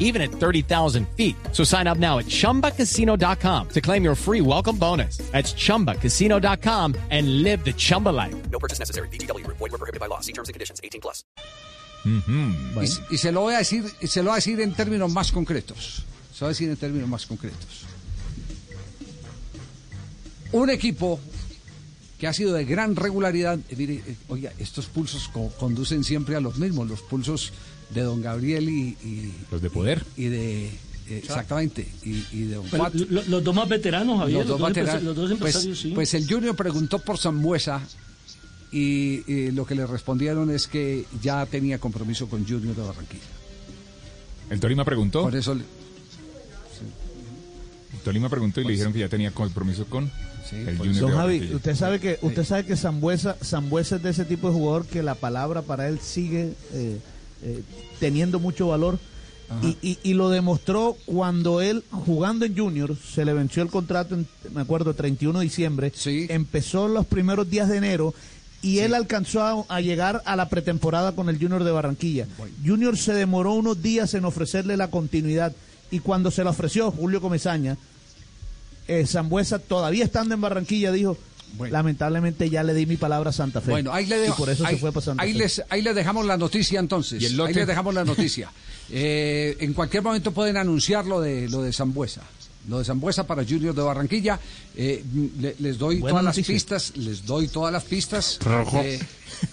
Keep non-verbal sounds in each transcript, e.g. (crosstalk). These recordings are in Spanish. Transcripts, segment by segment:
even at 30,000 feet. So sign up now at chumbacasino.com to claim your free welcome bonus. That's chumbacasino.com and live the Chumba life. No purchase necessary. BGW. Void were prohibited by law. See terms and conditions. 18 plus. Mm-hmm. Y, y se lo voy a decir, y se lo voy a decir en términos más concretos. Se lo voy a decir en términos más concretos. Un equipo que ha sido de gran regularidad, eh, mire, eh, oiga, estos pulsos co- conducen siempre a los mismos, los pulsos de don Gabriel y, y- Los de poder. y de eh, exactamente y, y de don Pero Juan. lo- los dos más veteranos, Javier. los dos, empresa- veteranos. los dos pues, empresarios, sí. pues el Junior preguntó por Zambuesa y, y lo que le respondieron es que ya tenía compromiso con Junior de Barranquilla. El Tolima preguntó. Por eso le- Tolima preguntó y le dijeron que ya tenía compromiso con Sí, el por Junior Don de Javi, Barranquilla. usted sabe que usted sabe que Zambuesa, Zambuesa es de ese tipo de jugador que la palabra para él sigue eh, eh, teniendo mucho valor. Y, y- y lo demostró cuando él jugando en Junior se le venció el contrato, en, me acuerdo, 31 de diciembre, Sí. empezó los primeros días de enero y él alcanzó a, a llegar a la pretemporada con el Junior de Barranquilla. Junior se demoró unos días en ofrecerle la continuidad y cuando se la ofreció Julio Comesaña, eh, Zambuesa, todavía estando en Barranquilla, dijo, Bueno. lamentablemente ya le di mi palabra a Santa Fe. Bueno, ahí le y dejo- por eso ahí, se fue para Santa ahí Fe. les, ahí les dejamos la noticia entonces. ¿Y el lote? Ahí les dejamos la noticia. Eh, en cualquier momento pueden anunciar lo de lo de Zambuesa. Lo de Zambuesa para Junior de Barranquilla. Eh, le- les doy Buena todas noticia. las pistas. Les doy todas las pistas. Pero, jo- Eh,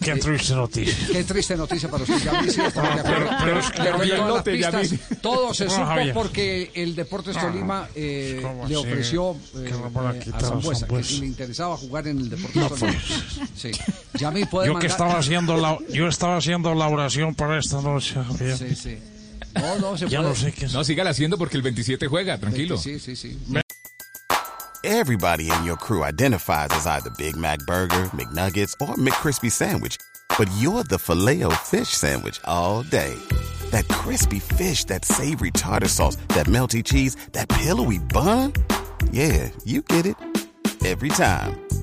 Qué triste noticia. Qué triste noticia para usted. Ya sí, estamos de acuerdo. Pero- pero es que Le doy Javier todas las Lote, ya pistas. vi. Todo (laughs) se No, supo Javier. porque el Deportes Tolima eh, ¿Cómo le así? ofreció eh, no a eh, Zambuesa que si le interesaba jugar en el Deportes No, Tolima. pues. Sí. Ya me puede Yo mandar. que estaba haciendo la, yo estaba haciendo la oración para esta noche, Javier. Sí, sí. No, no, se Ya puede. no sé qué No, sígala haciendo porque el 27 juega, tranquilo. Sí, sí, sí. Everybody in your crew identifies as either Big Mac Burger, McNuggets, or McCrispy Sandwich. But you're the filet fish Sandwich all day. That crispy fish, that savory tartar sauce, that melty cheese, that pillowy bun. Yeah, you get it. Every time.